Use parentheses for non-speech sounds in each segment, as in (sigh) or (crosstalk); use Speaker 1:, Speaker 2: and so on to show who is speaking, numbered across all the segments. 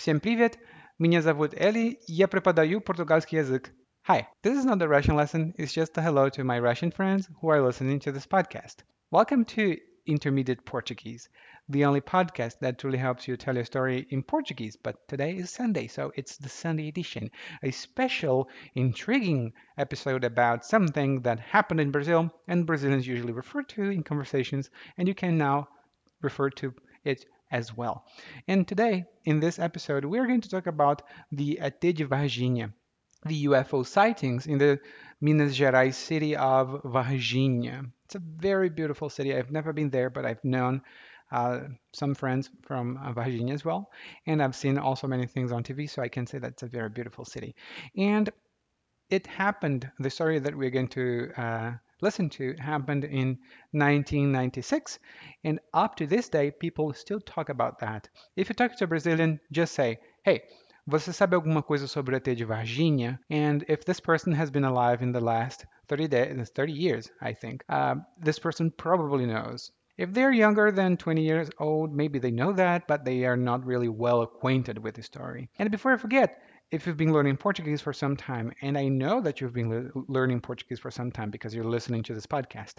Speaker 1: Всем привет! Меня зовут Eli, и я преподаю португальский язык. Hi, this is not a Russian lesson, it's just a hello to my Russian friends who are listening to this podcast. Welcome to Intermediate Portuguese, the only podcast that truly helps you tell your story in Portuguese. But today is Sunday, so it's the Sunday edition, a special, intriguing episode about something that happened in Brazil and Brazilians usually refer to in conversations, and you can now refer to it as well. And today, in this episode, we're going to talk about the ET de Varginha, the UFO sightings in the Minas Gerais city of Varginha. It's a very beautiful city. I've never been there, but I've known uh, some friends from uh, as well. And I've seen also many things on TV, so I can say that's a very beautiful city. And it happened, the story that we're going to uh, listen to happened in 1996. And up to this day, people still talk about that. If you talk to a Brazilian, just say, hey, você sabe alguma coisa sobre o ET de Varginha? And if this person has been alive in the last 30 days, 30 years, I think, uh, this person probably knows. If they're younger than 20 years old, maybe they know that, but they are not really well acquainted with the story. And before I forget, if you've been learning Portuguese for some time, and I know that you've been le- learning Portuguese for some time because you're listening to this podcast.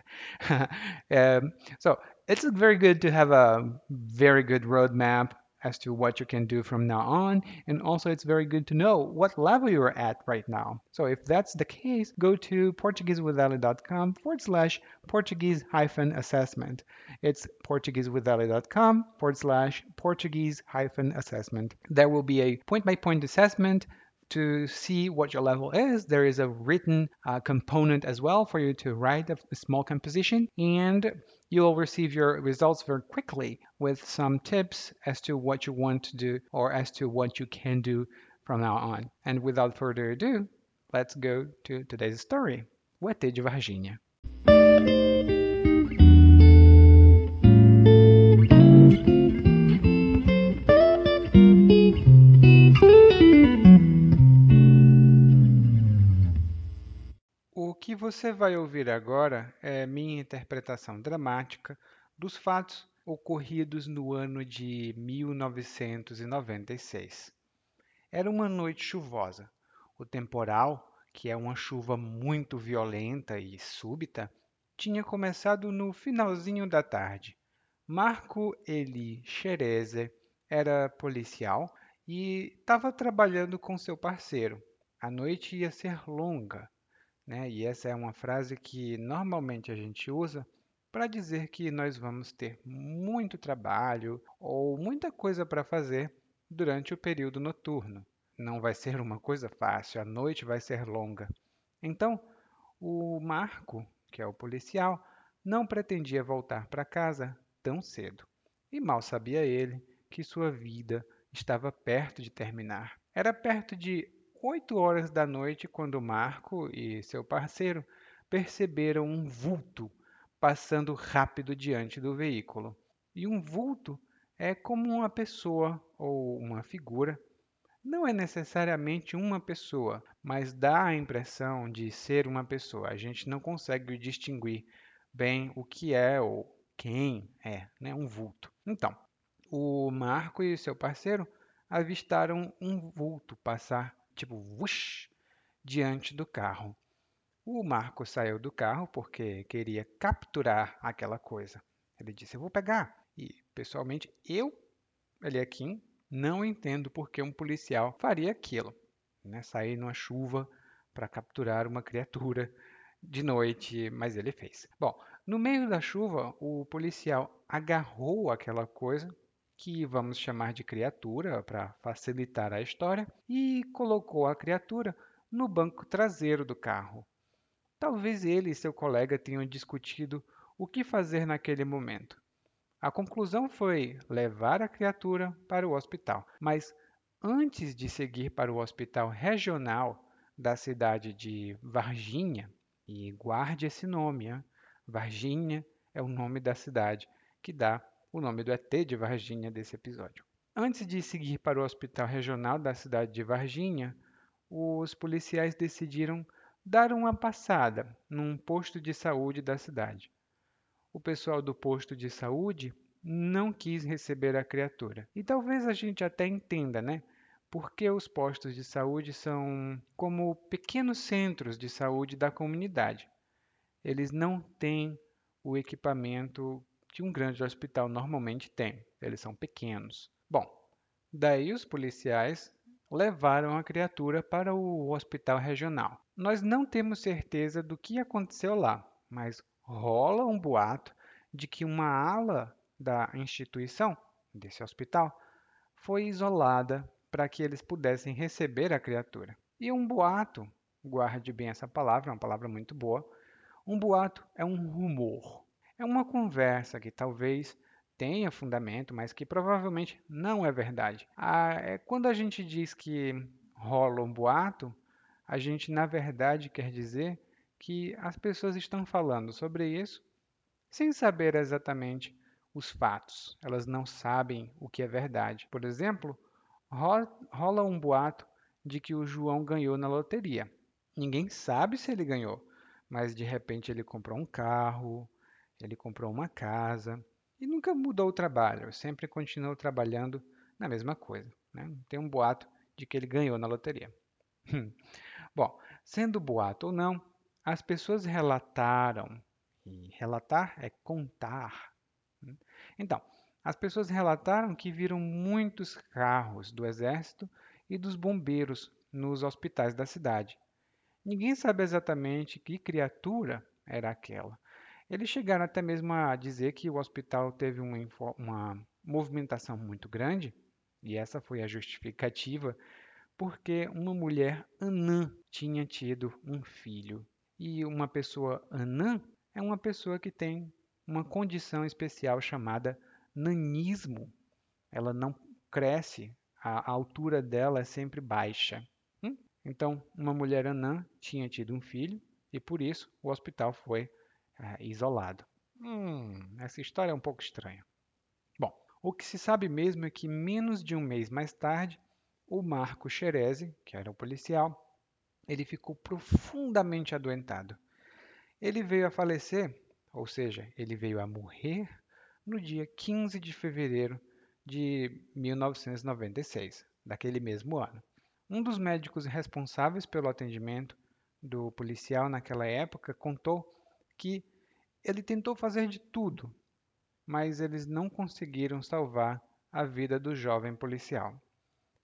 Speaker 1: (laughs) um, so it's very good to have a very good roadmap as to what you can do from now on. And also, it's very good to know what level you're at right now. So, if that's the case, go to PortugueseWithAli.com forward slash Portuguese hyphen assessment. It's PortugueseWithAli.com forward slash Portuguese hyphen assessment. There will be a point by point assessment to see what your level is, there is a written uh, component as well for you to write a, small composition, and you will receive your results very quickly with some tips as to what you want to do or as to what you can do from now on. And without further ado, let's go to today's story. O ET de que você vai ouvir agora é minha interpretação dramática dos fatos ocorridos no ano de 1996. Era uma noite chuvosa. O temporal, que é uma chuva muito violenta e súbita, tinha começado no finalzinho da tarde. Marco Eli Xereze era policial e estava trabalhando com seu parceiro. A noite ia ser longa né? E essa é uma frase que normalmente a gente usa para dizer que nós vamos ter muito trabalho ou muita coisa para fazer durante o período noturno. Não vai ser uma coisa fácil, a noite vai ser longa. Então, o Marco, que é o policial, não pretendia voltar para casa tão cedo. E mal sabia ele que sua vida estava perto de terminar. Era perto de 8 horas da noite quando Marco e seu parceiro perceberam um vulto passando rápido diante do veículo. E um vulto é como uma pessoa ou uma figura. Não é necessariamente uma pessoa, mas dá a impressão de ser uma pessoa. A gente não consegue distinguir bem o que é ou quem é, né? Um vulto. Então, o Marco e seu parceiro avistaram um vulto passar tipo, whoosh, diante do carro. O Marco saiu do carro porque queria capturar aquela coisa. Ele disse: Eu vou pegar. E, pessoalmente, eu, aqui, não entendo por que um policial faria aquilo. Né? Sair numa chuva para capturar uma criatura de noite, mas ele fez. Bom, no meio da chuva, o policial agarrou aquela coisa que vamos chamar de criatura para facilitar a história, e colocou a criatura no banco traseiro do carro. Talvez ele e seu colega tenham discutido o que fazer naquele momento. A conclusão foi levar a criatura para o hospital, mas antes de seguir para o hospital regional da cidade de Varginha, e guarde esse nome, hein? Varginha é o nome da cidade que dá o nome do ET de Varginha desse episódio. Antes de seguir para o hospital regional da cidade de Varginha, os policiais decidiram dar uma passada num posto de saúde da cidade. O pessoal do posto de saúde não quis receber a criatura. E talvez a gente até entenda, né? Porque os postos de saúde são como pequenos centros de saúde da comunidade. Eles não têm o equipamento que um grande hospital normalmente tem. Eles são pequenos. Bom, daí os policiais levaram a criatura para o hospital regional. Nós não temos certeza do que aconteceu lá, mas rola um boato de que uma ala da instituição, desse hospital, foi isolada para que eles pudessem receber a criatura. E um boato, guarde bem essa palavra, é uma palavra muito boa. Um boato é um rumor. É uma conversa que talvez tenha fundamento, mas que provavelmente não é verdade. Ah, é, quando a gente diz que rola um boato, a gente na verdade quer dizer que as pessoas estão falando sobre isso sem saber exatamente os fatos. Elas não sabem o que é verdade. Por exemplo, rola um boato de que o João ganhou na loteria. Ninguém sabe se ele ganhou, mas de repente ele comprou um carro, ele comprou uma casa e nunca mudou o trabalho, sempre continuou trabalhando na mesma coisa. Né? Tem um boato de que ele ganhou na loteria. Bom, sendo boato ou não, as pessoas relataram, e relatar é contar. Né? Então, as pessoas relataram que viram muitos carros do exército e dos bombeiros nos hospitais da cidade. Ninguém sabe exatamente que criatura era aquela, eles chegaram até mesmo a dizer que o hospital teve uma, uma movimentação muito grande, e essa foi a justificativa, porque uma mulher anã tinha tido um filho. E uma pessoa anã é uma pessoa que tem uma condição especial chamada nanismo. Ela não cresce, a altura dela é sempre baixa. Hum? Então, uma mulher anã tinha tido um filho e por isso o hospital foi é, isolado. Hum, essa história é um pouco estranha. Bom, o que se sabe mesmo é que menos de um mês mais tarde, o Marco Xerezi, que era o policial, ele ficou profundamente adoentado. Ele veio a falecer, ou seja, ele veio a morrer no dia 15 de fevereiro de 1996, daquele mesmo ano. Um dos médicos responsáveis pelo atendimento do policial naquela época contou que ele tentou fazer de tudo, mas eles não conseguiram salvar a vida do jovem policial.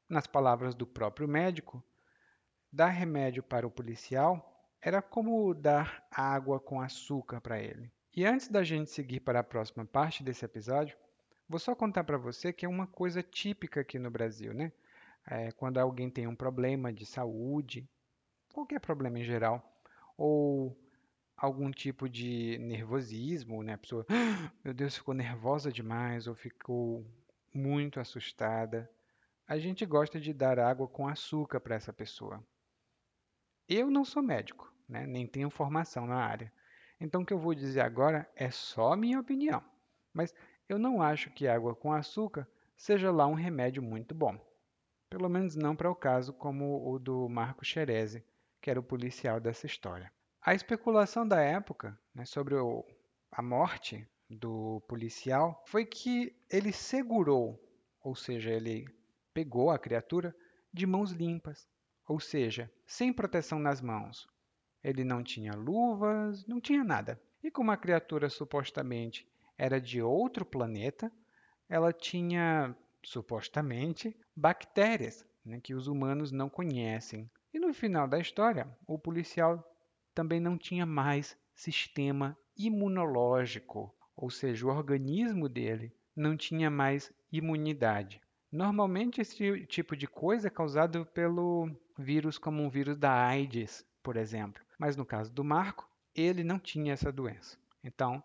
Speaker 1: Nas palavras do próprio médico, dar remédio para o policial era como dar água com açúcar para ele. E antes da gente seguir para a próxima parte desse episódio, vou só contar para você que é uma coisa típica aqui no Brasil, né? É, quando alguém tem um problema de saúde, qualquer problema em geral, ou algum tipo de nervosismo, né? A pessoa, ah, meu Deus, ficou nervosa demais ou ficou muito assustada. A gente gosta de dar água com açúcar para essa pessoa. Eu não sou médico, né? nem tenho formação na área. Então, o que eu vou dizer agora é só minha opinião. Mas eu não acho que água com açúcar seja lá um remédio muito bom. Pelo menos não para o caso como o do Marco Xerezi, que era o policial dessa história. A especulação da época né, sobre o, a morte do policial foi que ele segurou, ou seja, ele pegou a criatura de mãos limpas, ou seja, sem proteção nas mãos. Ele não tinha luvas, não tinha nada. E como a criatura supostamente era de outro planeta, ela tinha supostamente bactérias né, que os humanos não conhecem. E no final da história, o policial também não tinha mais sistema imunológico, ou seja, o organismo dele não tinha mais imunidade. Normalmente esse tipo de coisa é causado pelo vírus como um vírus da AIDS, por exemplo. Mas no caso do Marco, ele não tinha essa doença. Então,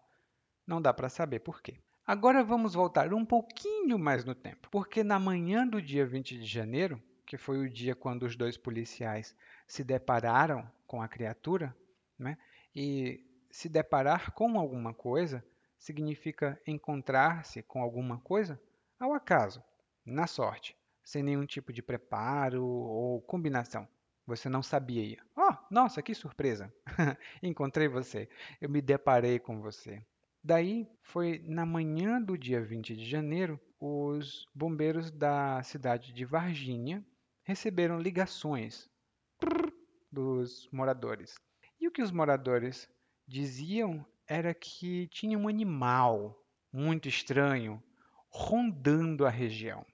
Speaker 1: não dá para saber por quê. Agora vamos voltar um pouquinho mais no tempo, porque na manhã do dia 20 de janeiro, que foi o dia quando os dois policiais se depararam com a criatura, né? e se deparar com alguma coisa significa encontrar-se com alguma coisa ao acaso, na sorte, sem nenhum tipo de preparo ou combinação. Você não sabia. Oh, nossa, que surpresa! (laughs) Encontrei você. Eu me deparei com você. Daí foi na manhã do dia 20 de janeiro, os bombeiros da cidade de Varginha receberam ligações dos moradores. E o que os moradores diziam era que tinha um animal muito estranho rondando a região.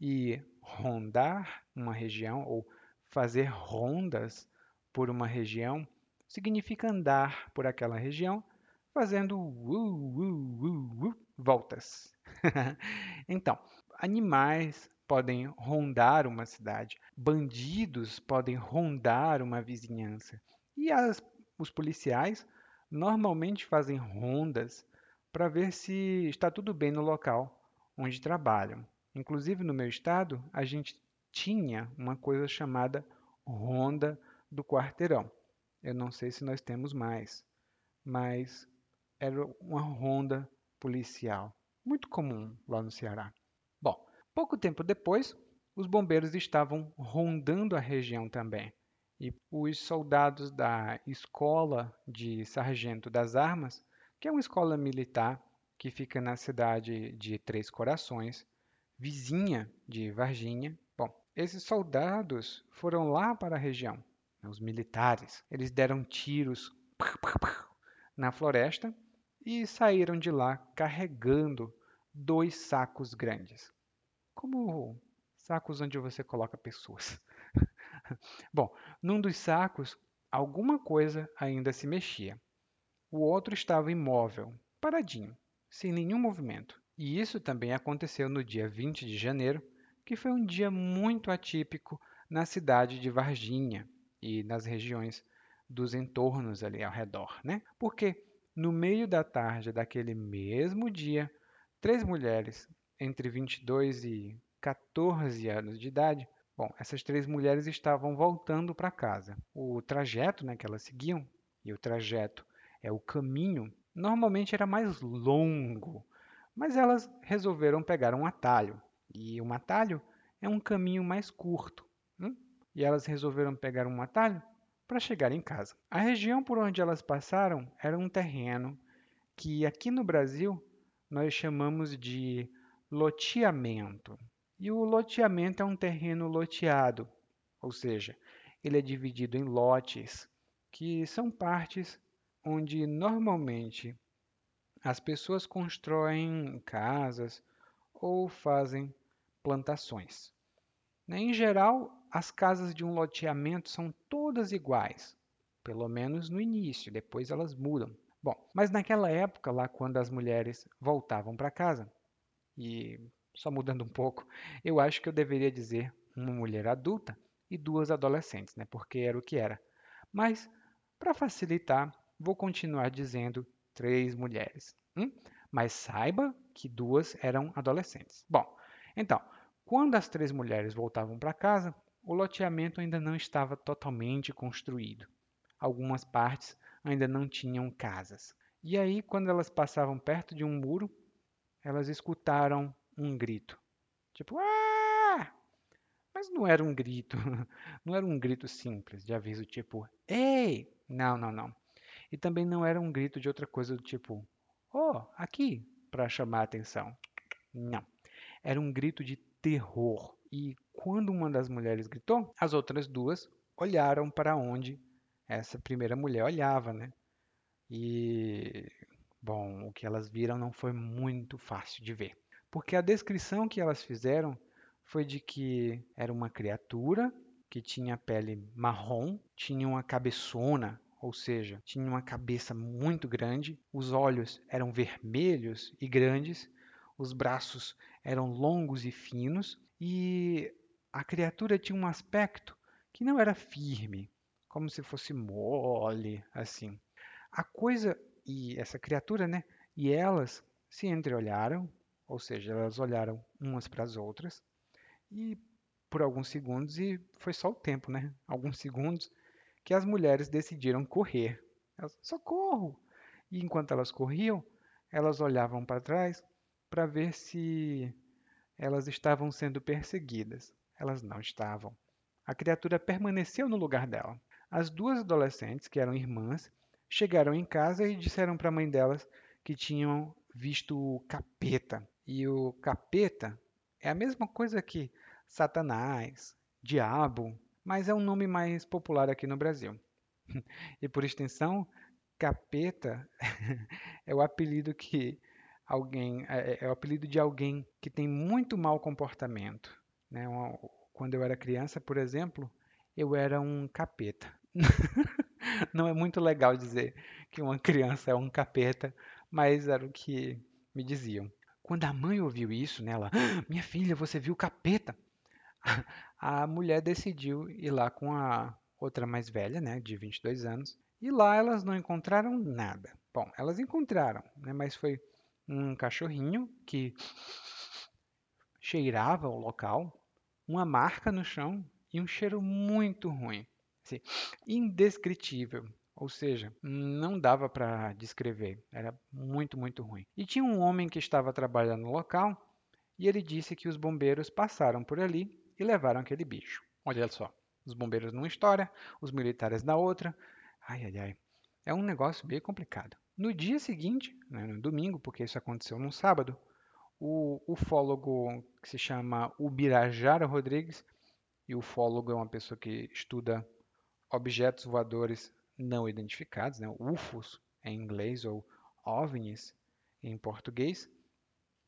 Speaker 1: E rondar uma região ou fazer rondas por uma região significa andar por aquela região fazendo uh, uh, uh, voltas. (laughs) então, animais podem rondar uma cidade, bandidos podem rondar uma vizinhança. E as, os policiais normalmente fazem rondas para ver se está tudo bem no local onde trabalham. Inclusive no meu estado, a gente tinha uma coisa chamada ronda do quarteirão. Eu não sei se nós temos mais, mas era uma ronda policial, muito comum lá no Ceará. Pouco tempo depois, os bombeiros estavam rondando a região também. E os soldados da Escola de Sargento das Armas, que é uma escola militar que fica na cidade de Três Corações, vizinha de Varginha. Bom, esses soldados foram lá para a região, os militares. Eles deram tiros na floresta e saíram de lá carregando dois sacos grandes. Como sacos onde você coloca pessoas. (laughs) Bom, num dos sacos, alguma coisa ainda se mexia. O outro estava imóvel, paradinho, sem nenhum movimento. E isso também aconteceu no dia 20 de janeiro, que foi um dia muito atípico na cidade de Varginha e nas regiões dos entornos ali ao redor, né? Porque no meio da tarde daquele mesmo dia, três mulheres entre 22 e 14 anos de idade Bom, essas três mulheres estavam voltando para casa. O trajeto né, que elas seguiam, e o trajeto é o caminho, normalmente era mais longo, mas elas resolveram pegar um atalho. E um atalho é um caminho mais curto. Hum? E elas resolveram pegar um atalho para chegar em casa. A região por onde elas passaram era um terreno que aqui no Brasil nós chamamos de loteamento. E o loteamento é um terreno loteado, ou seja, ele é dividido em lotes, que são partes onde normalmente as pessoas constroem casas ou fazem plantações. Em geral, as casas de um loteamento são todas iguais, pelo menos no início, depois elas mudam. Bom, mas naquela época, lá quando as mulheres voltavam para casa, e só mudando um pouco, eu acho que eu deveria dizer uma mulher adulta e duas adolescentes, né? Porque era o que era. Mas, para facilitar, vou continuar dizendo três mulheres. Hum? Mas saiba que duas eram adolescentes. Bom, então, quando as três mulheres voltavam para casa, o loteamento ainda não estava totalmente construído. Algumas partes ainda não tinham casas. E aí, quando elas passavam perto de um muro, elas escutaram um grito. Tipo, ah! Mas não era um grito, (laughs) não era um grito simples de aviso tipo, ei! Não, não, não. E também não era um grito de outra coisa do tipo, oh, aqui, para chamar a atenção. Não. Era um grito de terror. E quando uma das mulheres gritou, as outras duas olharam para onde essa primeira mulher olhava, né? E, bom, o que elas viram não foi muito fácil de ver porque a descrição que elas fizeram foi de que era uma criatura que tinha pele marrom, tinha uma cabeçona, ou seja, tinha uma cabeça muito grande, os olhos eram vermelhos e grandes, os braços eram longos e finos e a criatura tinha um aspecto que não era firme, como se fosse mole, assim. A coisa e essa criatura, né? E elas se entreolharam ou seja, elas olharam umas para as outras e por alguns segundos, e foi só o tempo, né? (laughs) Alguns segundos, que as mulheres decidiram correr. Elas, socorro! E enquanto elas corriam, elas olhavam para trás para ver se elas estavam sendo perseguidas. Elas não estavam. A criatura permaneceu no lugar dela. As duas adolescentes, que eram irmãs, chegaram em casa e disseram para a mãe delas que tinham visto o capeta. E o capeta é a mesma coisa que Satanás, diabo, mas é um nome mais popular aqui no Brasil. (laughs) E por extensão, capeta (laughs) é o apelido que alguém é, é, o apelido de alguém que tem muito mau comportamento. Né? Quando eu era criança, por exemplo, eu era um capeta. (laughs) (laughs) Não é muito legal dizer que uma criança é um capeta, mas era o que me diziam. Quando a mãe ouviu isso, né, ela, ah, minha filha, você viu o capeta? (laughs) A mulher decidiu ir lá com a outra mais velha, né, de 22 anos, e lá elas não encontraram nada. Bom, elas encontraram, né, mas foi um cachorrinho que cheirava o local, uma marca no chão e um cheiro muito ruim, assim, indescritível. Ou seja, não dava para descrever, era muito, muito ruim. E tinha um homem que estava trabalhando no local e ele disse que os bombeiros passaram por ali e levaram aquele bicho. Olha só, os bombeiros numa história, os militares na outra. Ai, ai, ai. É um negócio bem complicado. No dia seguinte, né, no domingo, porque isso aconteceu no sábado, o ufólogo que se chama Ubirajara Rodrigues, e o ufólogo é uma pessoa que estuda objetos voadores não identificados, né? UFOs em inglês ou OVNIs em português.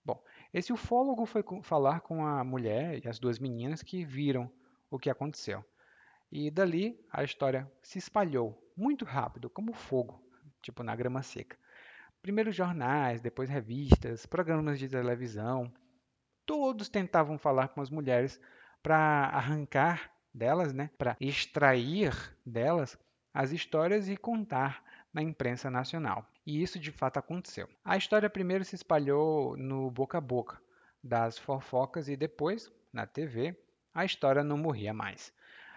Speaker 1: Bom, esse ufólogo foi falar com a mulher e as duas meninas que viram o que aconteceu. E dali a história se espalhou muito rápido, como fogo, tipo na grama seca. Primeiro jornais, depois revistas, programas de televisão. Todos tentavam falar com as mulheres para arrancar delas, né, para extrair delas as histórias e contar na imprensa nacional. E isso de fato aconteceu. A história primeiro se espalhou no boca a boca das fofocas e depois, na TV, a história não morria mais.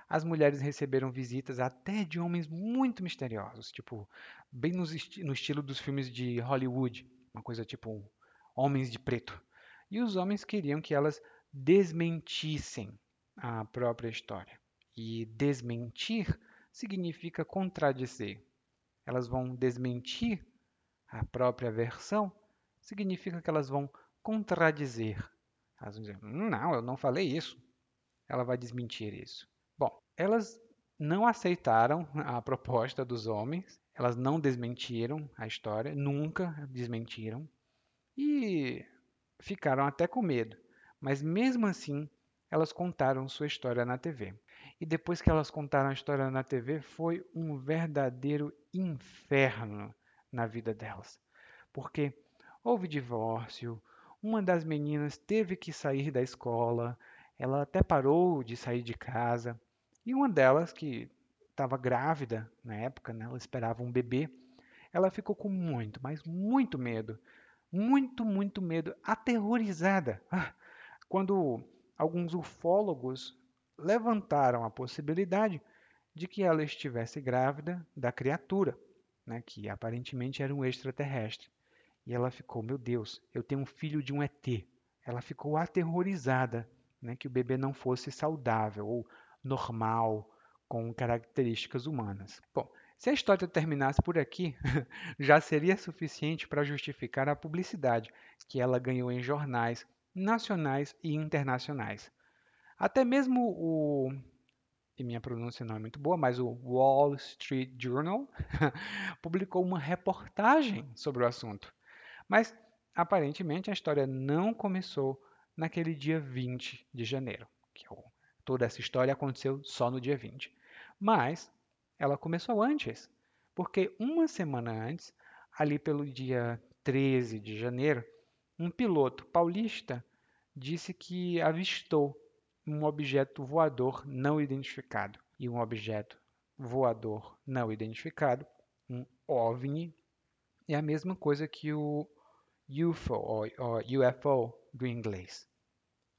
Speaker 1: As mulheres receberam visitas até de homens muito misteriosos, tipo, bem no, esti no estilo dos filmes de Hollywood, uma coisa tipo Homens de Preto. E os homens queriam que elas desmentissem a própria história. E desmentir significa contradizer. Elas vão desmentir a própria versão, significa que elas vão contradizer. Elas vão dizer, não, eu não falei isso. Ela vai desmentir isso. Bom, elas não aceitaram a proposta dos homens, elas não desmentiram a história, nunca desmentiram e ficaram até com medo. Mas mesmo assim, elas contaram sua história na TV. E depois que elas contaram a história na TV, foi um verdadeiro inferno na vida delas. Porque houve divórcio, uma das meninas teve que sair da escola, ela até parou de sair de casa, e uma delas, que estava grávida na época, né, ela esperava um bebê, ela ficou com muito, mas muito medo. Muito, muito medo, aterrorizada. Ah, quando alguns ufólogos levantaram a possibilidade de que ela estivesse grávida da criatura, né, que aparentemente era um extraterrestre. E ela ficou, meu Deus, eu tenho um filho de um ET. Ela ficou aterrorizada né, que o bebê não fosse saudável ou normal, com características humanas. Bom, se a história terminasse por aqui, (laughs) já seria suficiente para justificar a publicidade que ela ganhou em jornais nacionais e internacionais. Até mesmo o. E minha pronúncia não é muito boa, mas o Wall Street Journal (laughs) publicou uma reportagem sobre o assunto. Mas aparentemente a história não começou naquele dia 20 de janeiro. Que é toda essa história aconteceu só no dia 20. Mas ela começou antes, porque uma semana antes, ali pelo dia 13 de janeiro, um piloto paulista disse que avistou um objeto voador não identificado. E um objeto voador não identificado, um OVNI, é a mesma coisa que o UFO, ou, ou UFO do inglês.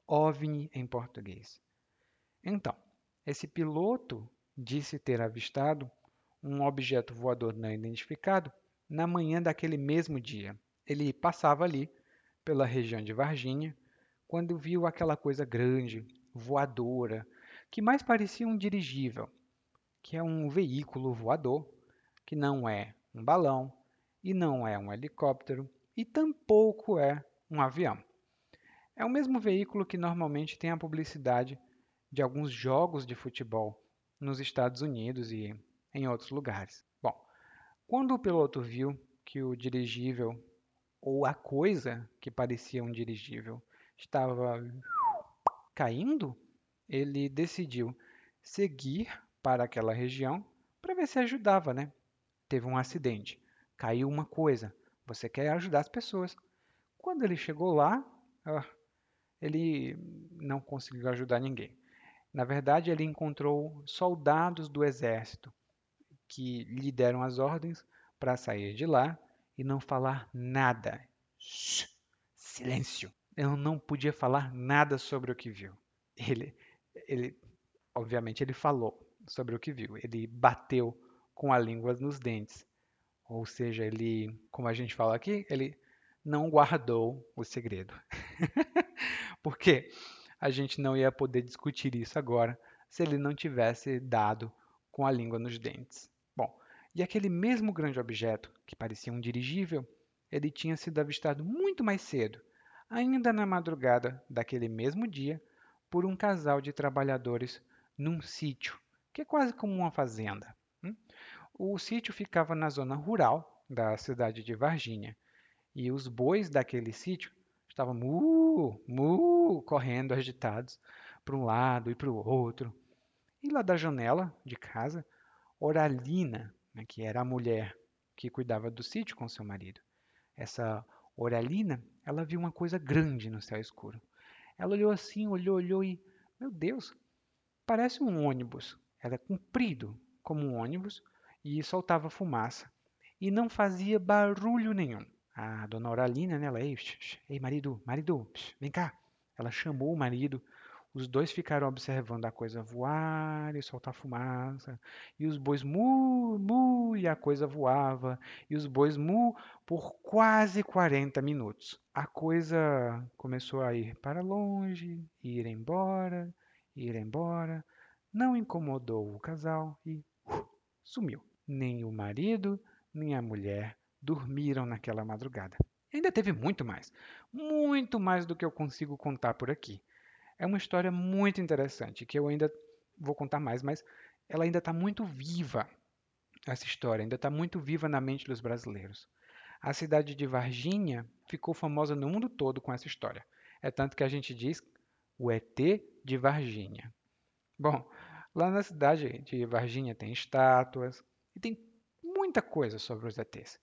Speaker 1: OVNI em português. Então, esse piloto disse ter avistado um objeto voador não identificado na manhã daquele mesmo dia. Ele passava ali pela região de Varginha quando viu aquela coisa grande, voadora, que mais parecia um dirigível, que é um veículo voador, que não é um balão e não é um helicóptero, e tampouco é um avião. É o mesmo veículo que normalmente tem a publicidade de alguns jogos de futebol nos Estados Unidos e em outros lugares. Bom, quando o piloto viu que o dirigível ou a coisa que parecia um dirigível estava caindo, ele decidiu seguir para aquela região para ver se ajudava, né? Teve um acidente, caiu uma coisa, você quer ajudar as pessoas. Quando ele chegou lá, ele não conseguiu ajudar ninguém. Na verdade, ele encontrou soldados do exército que lhe deram as ordens para sair de lá e não falar nada. Shhh, silêncio. Eu não podia falar nada sobre o que viu. Ele, ele, obviamente, ele falou sobre o que viu. Ele bateu com a língua nos dentes. Ou seja, ele, como a gente fala aqui, ele não guardou o segredo. (laughs) Porque a gente não ia poder discutir isso agora se ele não tivesse dado com a língua nos dentes. E aquele mesmo grande objeto, que parecia um dirigível, ele tinha sido avistado muito mais cedo, ainda na madrugada daquele mesmo dia, por um casal de trabalhadores num sítio, que é quase como uma fazenda. Hum? O sítio ficava na zona rural da cidade de Varginha, e os bois daquele sítio estavam mu, mu, correndo agitados para um lado e para o outro. E lá da janela de casa, Oralina, né, que era a mulher que cuidava do sítio com seu marido, essa Oralina, ela viu uma coisa grande no céu escuro. Ela olhou assim, olhou, olhou e, meu Deus, parece um ônibus. Era comprido como um ônibus e soltava fumaça e não fazia barulho nenhum a dona Oralina, né, ela, ei, ei marido, marido, vem cá. Ela chamou o marido, os dois ficaram observando a coisa voar e soltar fumaça, e os bois mu, mu, e a coisa voava, e os bois mu por quase 40 minutos. A coisa começou a ir para longe, ir embora, ir embora, não incomodou o casal e uh, sumiu. Nem o marido, nem a mulher dormiram naquela madrugada. Ainda teve muito mais, muito mais do que eu consigo contar por aqui. É uma história muito interessante que eu ainda vou contar mais, mas ela ainda está muito viva. Essa história ainda está muito viva na mente dos brasileiros. A cidade de Varginha ficou famosa no mundo todo com essa história. É tanto que a gente diz o ET de Varginha. Bom, lá na cidade de Varginha tem estátuas e tem muita coisa sobre os ETs.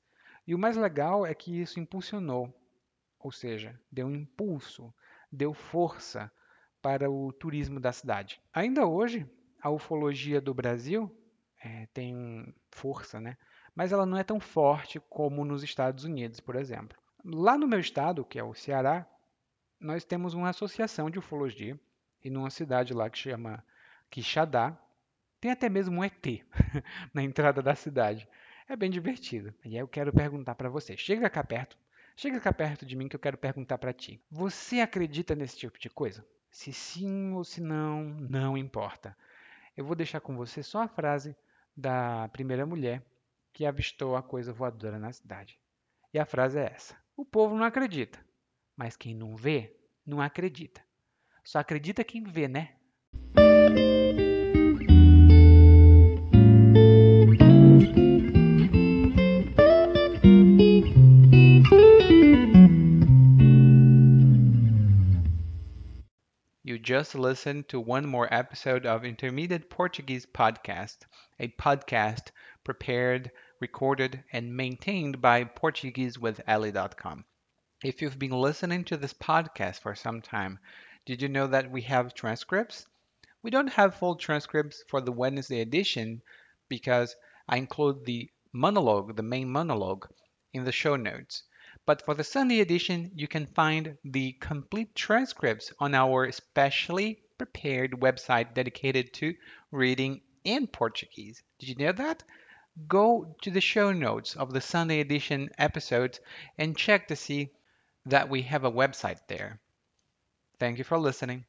Speaker 1: E o mais legal é que isso impulsionou, ou seja, deu um impulso, deu força para o turismo da cidade. Ainda hoje, a ufologia do Brasil é, tem força, né? mas ela não é tão forte como nos Estados Unidos, por exemplo. Lá no meu estado, que é o Ceará, nós temos uma associação de ufologia e numa cidade lá que chama Quixadá, tem até mesmo um ET (laughs) na entrada da cidade. É bem divertido. E aí eu quero perguntar para você. Chega cá perto. Chega cá perto de mim que eu quero perguntar para ti. Você acredita nesse tipo de coisa? Se sim ou se não, não importa. Eu vou deixar com você só a frase da primeira mulher que avistou a coisa voadora na cidade. E a frase é essa: O povo não acredita, mas quem não vê, não acredita. Só acredita quem vê, né? Just listened to one more episode of Intermediate Portuguese Podcast, a podcast prepared, recorded, and maintained by PortugueseWithEli.com. If you've been listening to this podcast for some time, did you know that we have transcripts? We don't have full transcripts for the Wednesday edition because I include the monologue, the main monologue, in the show notes. But for the Sunday edition, you can find the complete transcripts on our specially prepared website dedicated to reading in Portuguese. Did you know that? Go to the show notes of the Sunday edition episodes and check to see that we have a website there. Thank you for listening.